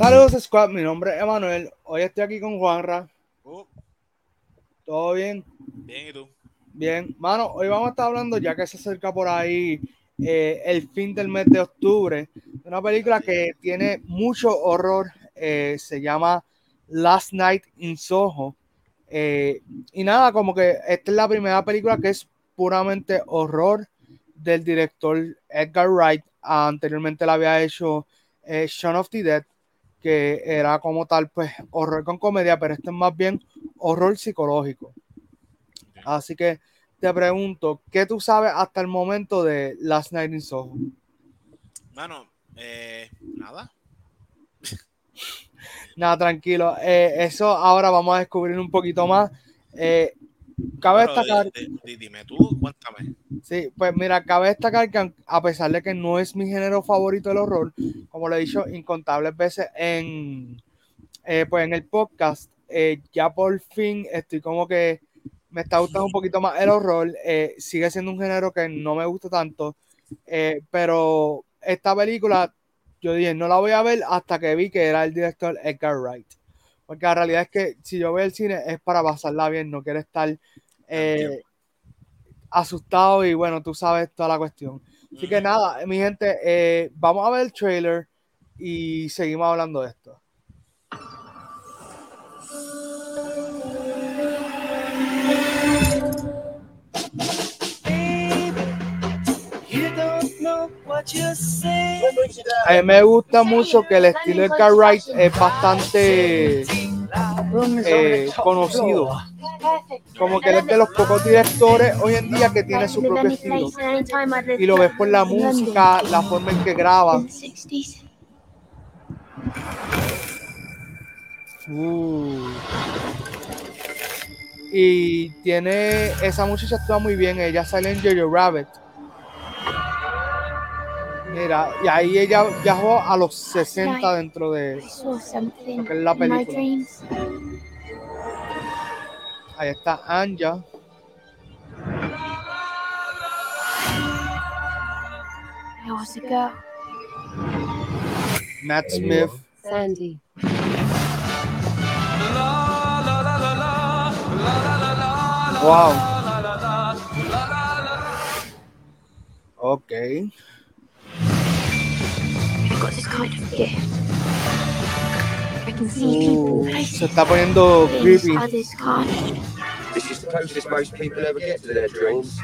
Saludos Squad, mi nombre es Emanuel. Hoy estoy aquí con Juanra. Uh, ¿Todo bien? bien, ¿y tú? Bien. Mano, hoy vamos a estar hablando, ya que se acerca por ahí eh, el fin del mes de octubre, de una película que tiene mucho horror. eh, se llama Last Night in Soho. Eh, y nada, como que esta es la primera película que es puramente horror del director Edgar Wright. Anteriormente la había hecho Shaun of the Dead, que era como tal, pues, horror con comedia, pero este es más bien horror psicológico. Así que te pregunto, ¿qué tú sabes hasta el momento de Last Night in Soho? Mano, eh, nada. Nada, tranquilo. eh, eso ahora vamos a descubrir un poquito más. Eh, cabe Pero, destacar, di- di- dime tú, cuéntame. sí, pues mira, cabe destacar que a pesar de que no es mi género favorito el horror, como lo he dicho incontables veces en, eh, pues en el podcast, eh, ya por fin estoy como que me está gustando un poquito más el horror. eh, sigue siendo un género que no me gusta tanto, eh, pero esta película, yo dije, no la voy a ver hasta que vi que era el director Edgar Wright. Porque la realidad es que si yo veo el cine es para pasarla bien, no quiero estar eh, asustado y bueno, tú sabes toda la cuestión. Así que nada, mi gente, eh, vamos a ver el trailer y seguimos hablando de esto. A mí me gusta mucho que el estilo de Edgar Wright es bastante eh, conocido. Como que él es de los pocos directores hoy en día que tiene su propio estilo. Y lo ves por la música, la forma en que graba. Uh. Y tiene, esa muchacha actúa muy bien, ella sale en Jojo Rabbit. Mira, y ahí ella viajó a los 60 dentro de... something que es la película. Dreams. Ahí está Anja. I was a girl. Matt There you Smith. Sandy. Wow. Ok. I've got this kind of gift. I can see people, Uh, se está poniendo creepy. This is the closest most people ever get to their dreams.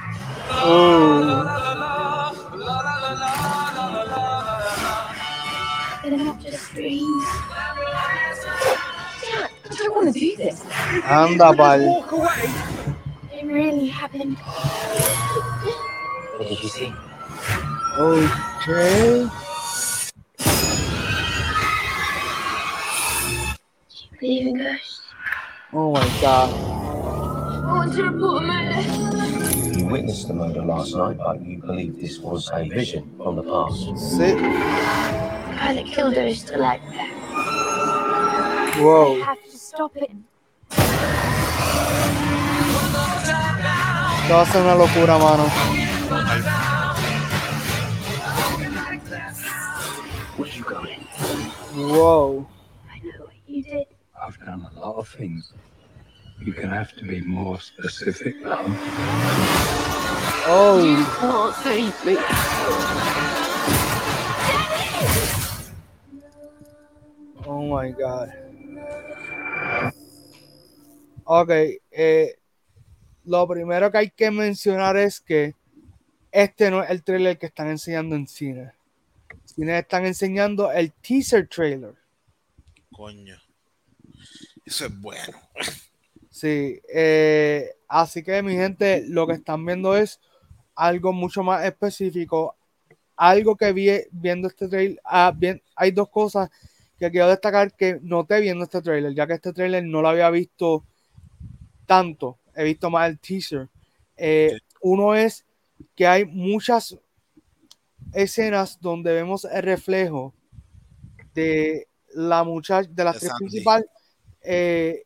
They're not just dreams. Dad, I don't want to do this. anda pal. It really happened. What did you see? Ok. Do you believe in ghosts? Oh my god. I want to report a murder. You witnessed the murder last night, but you believe this was a vision from the past. Sí. The guy that killed her is still out there. I Wow. have to stop him. Esto va a ser una locura, mano. Where? Wow. Things. You're gonna have to be more specific. Oh. Can't save me. Oh my god. Ok, eh, lo primero que hay que mencionar es que este no es el trailer que están enseñando en cine. Cine están enseñando el teaser trailer. Coño. Eso es bueno. Sí, eh, así que mi gente, lo que están viendo es algo mucho más específico. Algo que vi viendo este trailer. ah, bien, hay dos cosas que quiero destacar que noté viendo este trailer, ya que este trailer no lo había visto tanto. He visto más el teaser. Eh. Uno es que hay muchas escenas donde vemos el reflejo de la muchacha, de la actriz principal, eh,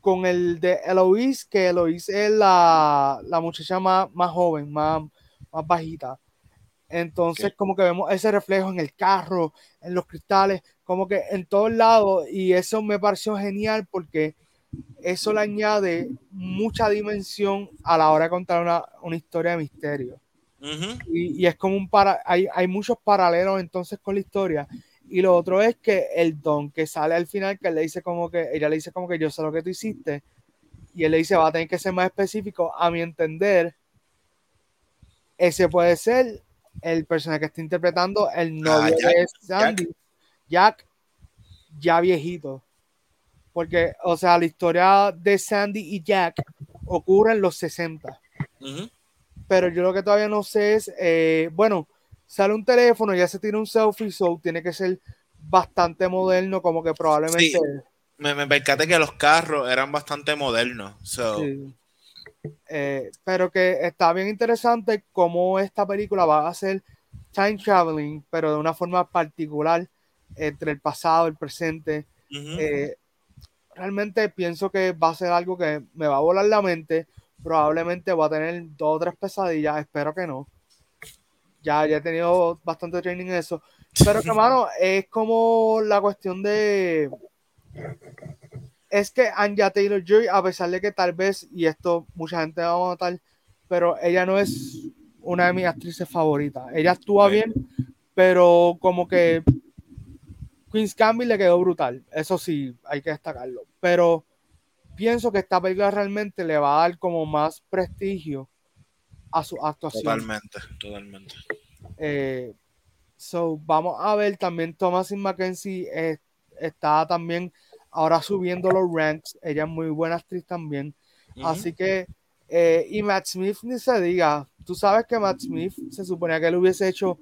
con el de Eloise, que Eloise es la, la muchacha más, más joven, más, más bajita. Entonces, Ok. como que vemos ese reflejo en el carro, en los cristales, como que en todos lados. Y eso me pareció genial porque eso le añade mucha dimensión a la hora de contar una, una historia de misterio. Ujú. Y, y es como un para, hay, hay muchos paralelos entonces con la historia. Y lo otro es que el don que sale al final, que él le dice como que, ella le dice como que yo sé lo que tú hiciste. Y él le dice, va a tener que ser más específico. A mi entender, ese puede ser el personaje que está interpretando el novio Jack, de Sandy, Jack. ya viejito. Porque, o sea, la historia de Sandy y Jack ocurre en los 60 Ujú. pero yo lo que todavía no sé es, eh, bueno, sale un teléfono, ya se tiene un selfie, so tiene que ser bastante moderno, como que probablemente... Sí. Me, me percaté que los carros eran bastante modernos. So, sí. Eh, pero que está bien interesante cómo esta película va a hacer time traveling, pero de una forma particular entre el pasado, el presente. Eh, realmente pienso que va a ser algo que me va a volar la mente. Probablemente va a tener dos o tres pesadillas. Espero que no. Ya, ya he tenido bastante training en eso. Pero que, mano, es como la cuestión de. Es que Anja Taylor Joy, a pesar de que tal vez, y esto mucha gente va a notar, pero ella no es una de mis actrices favoritas. Ella actúa bien, pero como que Queen's Gambit le quedó brutal. Eso sí, hay que destacarlo. Pero pienso que esta película realmente le va a dar como más prestigio a su actuación. Totalmente, totalmente. Eh, so, vamos a ver también Thomasin Mackenzie eh, está también ahora subiendo los ranks. Ella es muy buena actriz también. Así que, eh, y Matt Smith ni se diga, tú sabes que Matt Smith se suponía que él hubiese hecho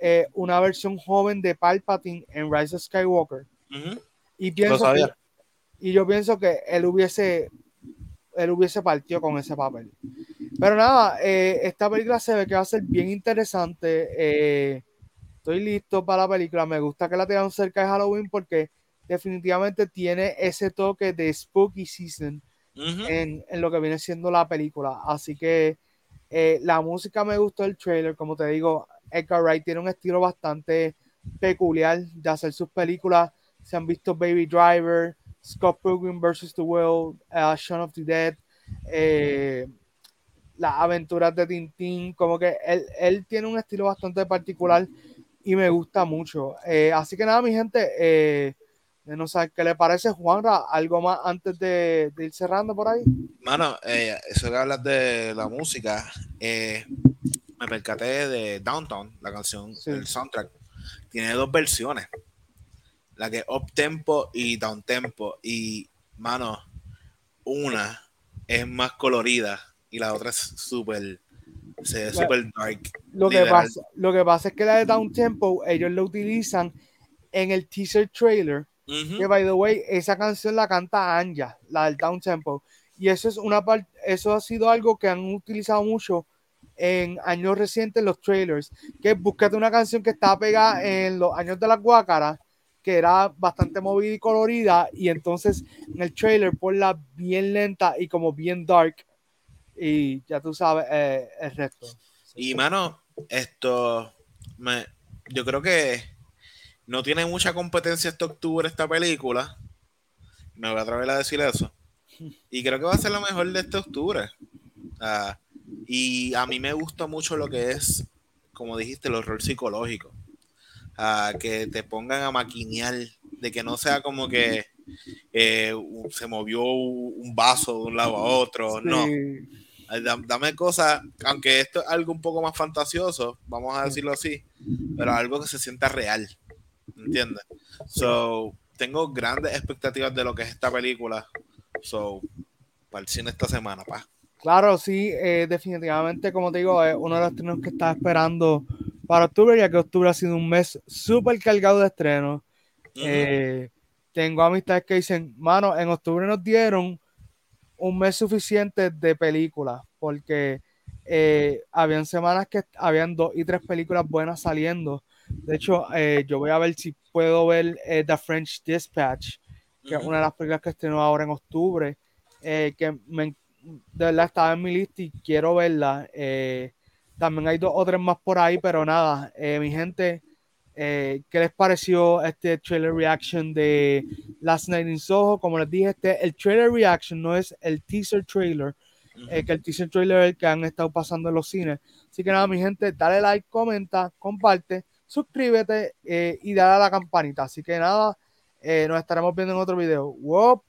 eh, una versión joven de Palpatine en Rise of Skywalker. Ujú. Y pienso sabía. que- y yo pienso que él hubiese él hubiese partido con ese papel. Pero nada, eh, esta película se ve que va a ser bien interesante. eh, estoy listo para la película. Me gusta que la tengan cerca de Halloween porque definitivamente tiene ese toque de spooky season Ujú. en, en lo que viene siendo la película. Así que eh, la música me gustó el trailer. Como te digo, Edgar Wright tiene un estilo bastante peculiar de hacer sus películas. Se han visto Baby Driver, Scott Pilgrim vs. The World, uh, Shaun of the Dead, eh, las aventuras de Tintín. Como que él, él tiene un estilo bastante particular y me gusta mucho. Eh, así que nada, mi gente. Eh, no sé qué le parece, Juanra, algo más antes de, de ir cerrando por ahí. Mano, eh, eso que hablas de la música, me percaté de Downtown, la canción, Sí. el soundtrack. Tiene dos versiones. La que es up tempo y down tempo. Y, mano, una es más colorida y la otra es súper, se súper dark. Lo que, pasa, lo que pasa es que la de Down Tempo, ellos lo utilizan en el teaser trailer. Ujú. Que by the way, esa canción la canta Anja, la del Down Tempo. Y eso es una parte, eso ha sido algo que han utilizado mucho en años recientes los trailers. Que búscate una canción que estaba pegada en los años de las guácaras, que era bastante movida y colorida, y entonces en el trailer ponla bien lenta y como bien dark. Y ya tú sabes eh, el resto. Y mano, esto me, yo creo que no tiene mucha competencia este octubre esta película. Me voy a atrever a decir eso. Y creo que va a ser la mejor de este octubre. Ah, y a mí me gusta mucho lo que es, como dijiste, el horror psicológico. Ah, que te pongan a maquinear, de que no sea como que eh, se movió un vaso de un lado a otro. No, Sí. Dame cosas, aunque esto es algo un poco más fantasioso, vamos a decirlo así, pero algo que se sienta real, ¿entiendes? So, tengo grandes expectativas de lo que es esta película. So, para el cine esta semana, pa. Claro, sí, eh, definitivamente, como te digo, es uno de los estrenos que estaba esperando para octubre, ya que octubre ha sido un mes súper cargado de estrenos. Eh, tengo amistades que dicen, mano, en octubre nos dieron un mes suficiente de películas, porque eh, habían semanas que habían dos y tres películas buenas saliendo. De hecho, eh, yo voy a ver si puedo ver eh, The French Dispatch, que es una de las películas que estrenó ahora en octubre, eh, que me, de verdad estaba en mi lista y quiero verla. También hay dos o tres más por ahí, pero nada, mi gente, eh, ¿qué les pareció este trailer reaction de Last Night in Soho? Como les dije, este, el trailer reaction no es el teaser trailer, eh, que el teaser trailer es el que han estado pasando en los cines. Así que nada, mi gente, dale like, comenta, comparte, suscríbete eh, y dale a la campanita. Así que nada, nos estaremos viendo en otro video. ¡Wop!